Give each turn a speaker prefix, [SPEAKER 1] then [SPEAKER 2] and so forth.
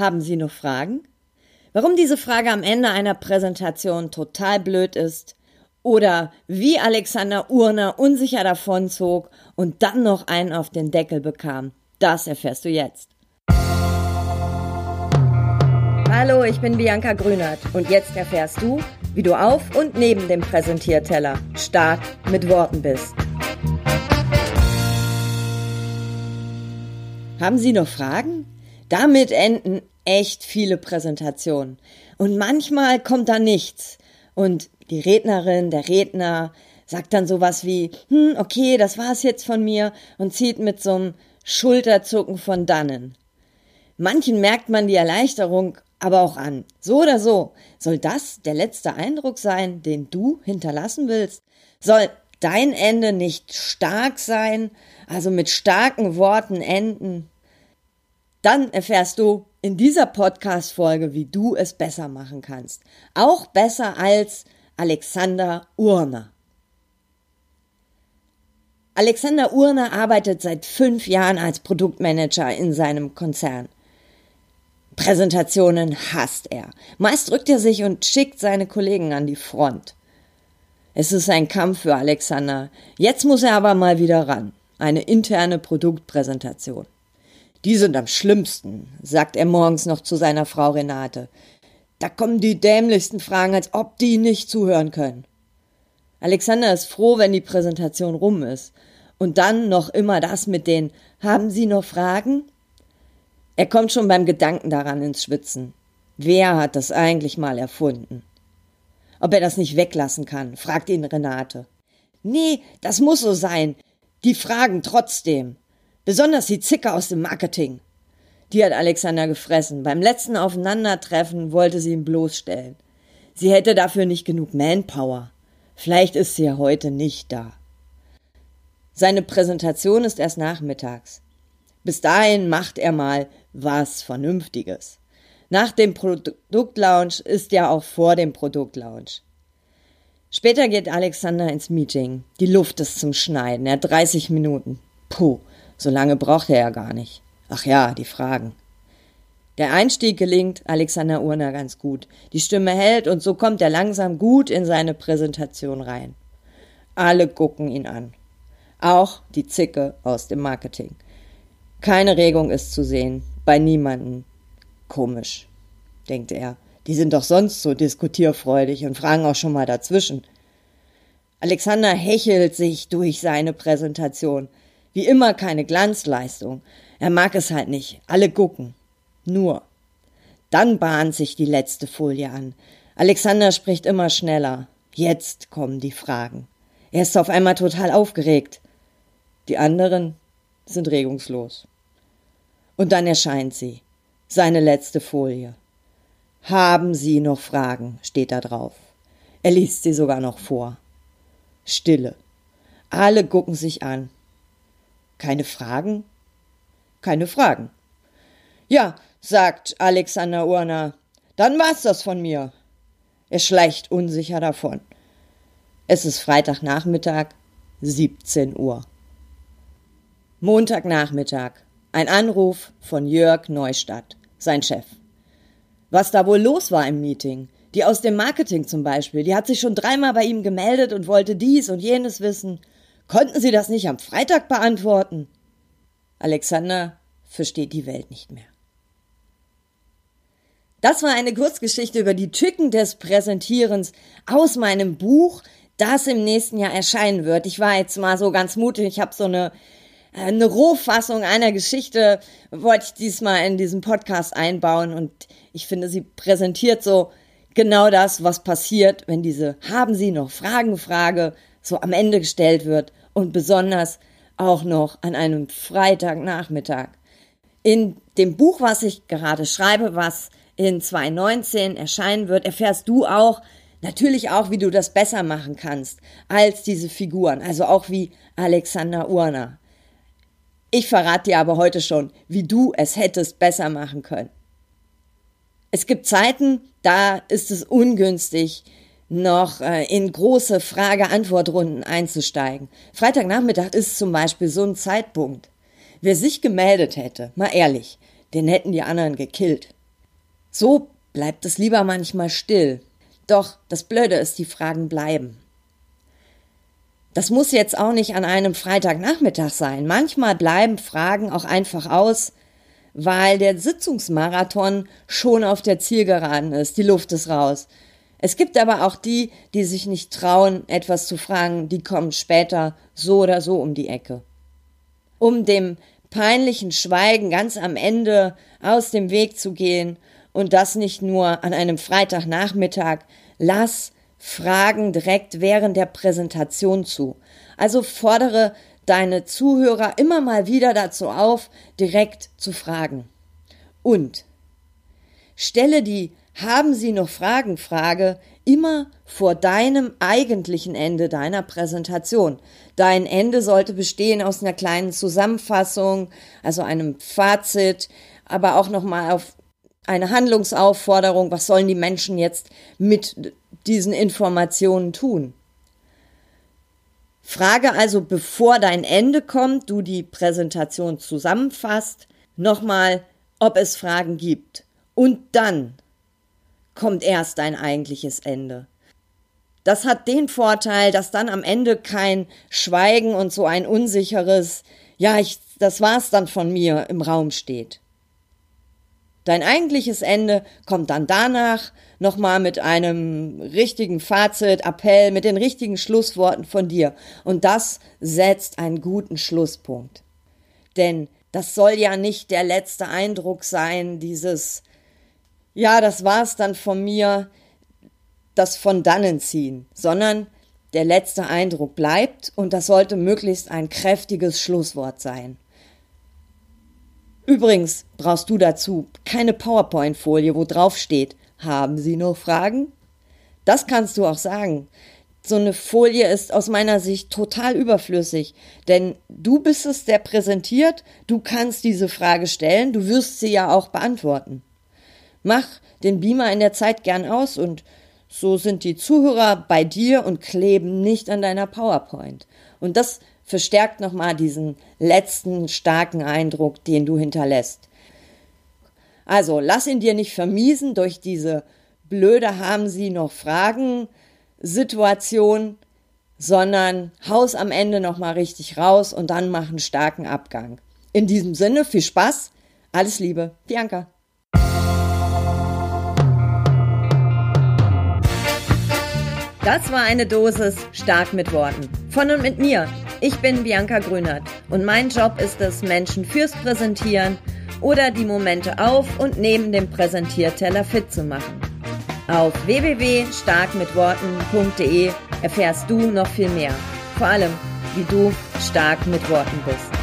[SPEAKER 1] Haben Sie noch Fragen? Warum diese Frage am Ende einer Präsentation total blöd ist oder wie Alexander Urner unsicher davonzog und dann noch einen auf den Deckel bekam, das erfährst du jetzt. Hallo, ich bin Bianca Grünert und jetzt erfährst du, wie du auf und neben dem Präsentierteller stark mit Worten bist. Haben Sie noch Fragen? Damit enden echt viele Präsentationen. Und manchmal kommt da nichts. Und die Rednerin, der Redner sagt dann sowas wie, hm, okay, das war's jetzt von mir und zieht mit so einem Schulterzucken von dannen. Manchen merkt man die Erleichterung aber auch an. So oder so, soll das der letzte Eindruck sein, den du hinterlassen willst? Soll dein Ende nicht stark sein, also mit starken Worten enden? Dann erfährst du in dieser Podcast-Folge, wie du es besser machen kannst. Auch besser als Alexander Urner. Alexander Urner arbeitet seit fünf Jahren als Produktmanager in seinem Konzern. Präsentationen hasst er. Meist drückt er sich und schickt seine Kollegen an die Front. Es ist ein Kampf für Alexander. Jetzt muss er aber mal wieder ran. Eine interne Produktpräsentation. Die sind am schlimmsten, sagt er morgens noch zu seiner Frau Renate. Da kommen die dämlichsten Fragen, als ob die nicht zuhören können. Alexander ist froh, wenn die Präsentation rum ist. Und dann noch immer das mit den Haben Sie noch Fragen? Er kommt schon beim Gedanken daran ins Schwitzen. Wer hat das eigentlich mal erfunden? Ob er das nicht weglassen kann, fragt ihn Renate. Nee, das muss so sein. Die fragen trotzdem. Besonders die Zicke aus dem Marketing. Die hat Alexander gefressen. Beim letzten Aufeinandertreffen wollte sie ihn bloßstellen. Sie hätte dafür nicht genug Manpower. Vielleicht ist sie ja heute nicht da. Seine Präsentation ist erst nachmittags. Bis dahin macht er mal was Vernünftiges. Nach dem Produktlaunch ist ja auch vor dem Produktlaunch. Später geht Alexander ins Meeting. Die Luft ist zum Schneiden. Er hat 30 Minuten. Puh. So lange braucht er ja gar nicht. Ach ja, die Fragen. Der Einstieg gelingt Alexander Urner ganz gut. Die Stimme hält und so kommt er langsam gut in seine Präsentation rein. Alle gucken ihn an. Auch die Zicke aus dem Marketing. Keine Regung ist zu sehen, bei niemanden. Komisch, denkt er. Die sind doch sonst so diskutierfreudig und fragen auch schon mal dazwischen. Alexander hechelt sich durch seine Präsentation. Wie immer keine Glanzleistung. Er mag es halt nicht. Alle gucken. Nur. Dann bahnt sich die letzte Folie an. Alexander spricht immer schneller. Jetzt kommen die Fragen. Er ist auf einmal total aufgeregt. Die anderen sind regungslos. Und dann erscheint sie. Seine letzte Folie. Haben Sie noch Fragen? steht da drauf. Er liest sie sogar noch vor. Stille. Alle gucken sich an. Keine Fragen? Keine Fragen. Ja, sagt Alexander Urner, dann war's das von mir. Er schleicht unsicher davon. Es ist Freitagnachmittag, 17 Uhr. Montagnachmittag. Ein Anruf von Jörg Neustadt, sein Chef. Was da wohl los war im Meeting? Die aus dem Marketing zum Beispiel, die hat sich schon dreimal bei ihm gemeldet und wollte dies und jenes wissen. Konnten Sie das nicht am Freitag beantworten? Alexander versteht die Welt nicht mehr. Das war eine Kurzgeschichte über die Tücken des Präsentierens aus meinem Buch, das im nächsten Jahr erscheinen wird. Ich war jetzt mal so ganz mutig, ich habe so eine eine Rohfassung einer Geschichte wollte ich diesmal in diesem Podcast einbauen und ich finde, sie präsentiert so genau das, was passiert, wenn diese Haben Sie noch Fragen Frage so am Ende gestellt wird und besonders auch noch an einem Freitagnachmittag. In dem Buch, was ich gerade schreibe, was in 2019 erscheinen wird, erfährst du auch natürlich auch, wie du das besser machen kannst als diese Figuren, also auch wie Alexander Urner. Ich verrate dir aber heute schon, wie du es hättest besser machen können. Es gibt Zeiten, da ist es ungünstig, noch äh, in große Frage-Antwort-Runden einzusteigen. Freitagnachmittag ist zum Beispiel so ein Zeitpunkt. Wer sich gemeldet hätte, mal ehrlich, den hätten die anderen gekillt. So bleibt es lieber manchmal still. Doch das Blöde ist, die Fragen bleiben. Das muss jetzt auch nicht an einem Freitagnachmittag sein. Manchmal bleiben Fragen auch einfach aus, weil der Sitzungsmarathon schon auf der Zielgeraden ist, die Luft ist raus. Es gibt aber auch die, die sich nicht trauen, etwas zu fragen, die kommen später so oder so um die Ecke. Um dem peinlichen Schweigen ganz am Ende aus dem Weg zu gehen und das nicht nur an einem Freitagnachmittag, lass Fragen direkt während der Präsentation zu. Also fordere deine Zuhörer immer mal wieder dazu auf, direkt zu fragen. Und stelle die Haben Sie noch Fragen? Frage immer vor deinem eigentlichen Ende deiner Präsentation. Dein Ende sollte bestehen aus einer kleinen Zusammenfassung, also einem Fazit, aber auch nochmal auf eine Handlungsaufforderung, was sollen die Menschen jetzt mit diesen Informationen tun? Frage also, bevor dein Ende kommt, du die Präsentation zusammenfasst, nochmal, ob es Fragen gibt. Und dann kommt erst dein eigentliches Ende. Das hat den Vorteil, dass dann am Ende kein Schweigen und so ein unsicheres, ja, ich, das war's dann von mir im Raum steht. Dein eigentliches Ende kommt dann danach nochmal mit einem richtigen Fazit, Appell, mit den richtigen Schlussworten von dir. Und das setzt einen guten Schlusspunkt. Denn das soll ja nicht der letzte Eindruck sein, dieses, ja, das war's dann von mir, das von dannen ziehen, sondern der letzte Eindruck bleibt und das sollte möglichst ein kräftiges Schlusswort sein. Übrigens brauchst du dazu keine PowerPoint-Folie, wo drauf steht, haben Sie noch Fragen? Das kannst du auch sagen. So eine Folie ist aus meiner Sicht total überflüssig, denn du bist es, der präsentiert, du kannst diese Frage stellen, du wirst sie ja auch beantworten. Mach den Beamer in der Zeit gern aus und so sind die Zuhörer bei dir und kleben nicht an deiner PowerPoint. Und das verstärkt nochmal diesen letzten starken Eindruck, den du hinterlässt. Also lass ihn dir nicht vermiesen durch diese blöde haben sie noch Fragen Situation, sondern haus am Ende nochmal richtig raus und dann mach einen starken Abgang. In diesem Sinne, viel Spaß, alles Liebe, Bianca. Das war eine Dosis stark mit Worten. Von und mit mir, ich bin Bianca Grünert und mein Job ist es, Menschen fürs Präsentieren oder die Momente auf und neben dem Präsentierteller fit zu machen. Auf www.starkmitworten.de erfährst du noch viel mehr. Vor allem, wie du stark mit Worten bist.